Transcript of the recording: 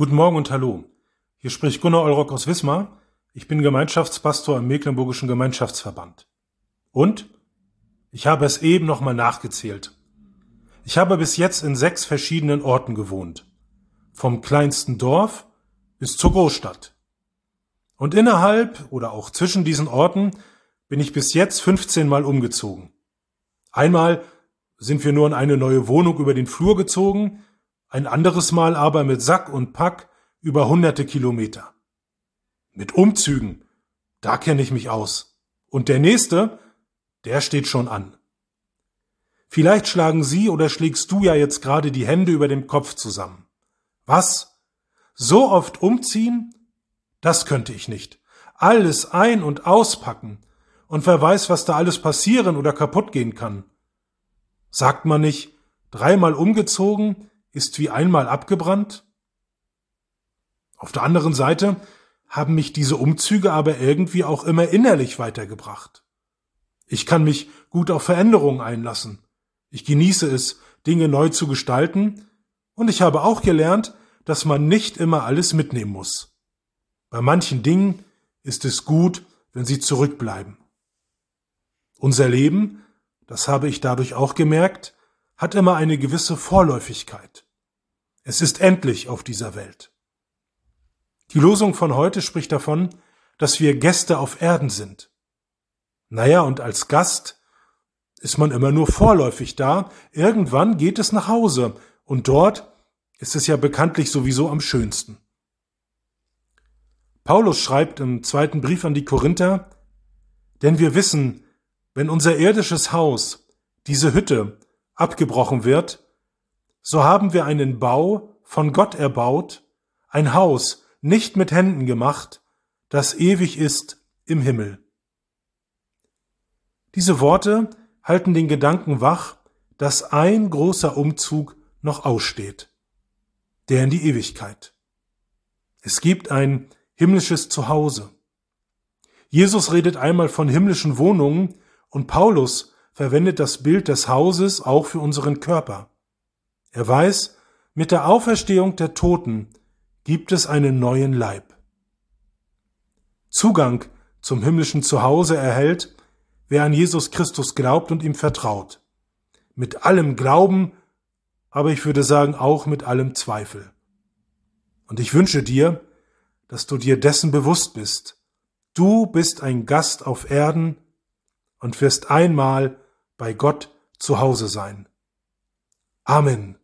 Guten Morgen und Hallo. Hier spricht Gunnar Eulrock aus Wismar. Ich bin Gemeinschaftspastor im Mecklenburgischen Gemeinschaftsverband. Und? Ich habe es eben nochmal nachgezählt. Ich habe bis jetzt in sechs verschiedenen Orten gewohnt. Vom kleinsten Dorf bis zur Großstadt. Und innerhalb oder auch zwischen diesen Orten bin ich bis jetzt 15 Mal umgezogen. Einmal sind wir nur in eine neue Wohnung über den Flur gezogen, ein anderes Mal aber mit Sack und Pack über hunderte Kilometer. Mit Umzügen, da kenne ich mich aus. Und der nächste, der steht schon an. Vielleicht schlagen Sie oder schlägst du ja jetzt gerade die Hände über dem Kopf zusammen. Was? So oft umziehen? Das könnte ich nicht. Alles ein- und auspacken. Und wer weiß, was da alles passieren oder kaputt gehen kann. Sagt man nicht, dreimal umgezogen, ist wie einmal abgebrannt? Auf der anderen Seite haben mich diese Umzüge aber irgendwie auch immer innerlich weitergebracht. Ich kann mich gut auf Veränderungen einlassen. Ich genieße es, Dinge neu zu gestalten, und ich habe auch gelernt, dass man nicht immer alles mitnehmen muss. Bei manchen Dingen ist es gut, wenn sie zurückbleiben. Unser Leben, das habe ich dadurch auch gemerkt, hat immer eine gewisse Vorläufigkeit. Es ist endlich auf dieser Welt. Die Losung von heute spricht davon, dass wir Gäste auf Erden sind. Naja, und als Gast ist man immer nur vorläufig da, irgendwann geht es nach Hause, und dort ist es ja bekanntlich sowieso am schönsten. Paulus schreibt im zweiten Brief an die Korinther, denn wir wissen, wenn unser irdisches Haus, diese Hütte, abgebrochen wird, so haben wir einen Bau von Gott erbaut, ein Haus nicht mit Händen gemacht, das ewig ist im Himmel. Diese Worte halten den Gedanken wach, dass ein großer Umzug noch aussteht, der in die Ewigkeit. Es gibt ein himmlisches Zuhause. Jesus redet einmal von himmlischen Wohnungen und Paulus verwendet das Bild des Hauses auch für unseren Körper. Er weiß, mit der Auferstehung der Toten gibt es einen neuen Leib. Zugang zum himmlischen Zuhause erhält, wer an Jesus Christus glaubt und ihm vertraut. Mit allem Glauben, aber ich würde sagen auch mit allem Zweifel. Und ich wünsche dir, dass du dir dessen bewusst bist. Du bist ein Gast auf Erden und wirst einmal bei Gott zu Hause sein. Amen.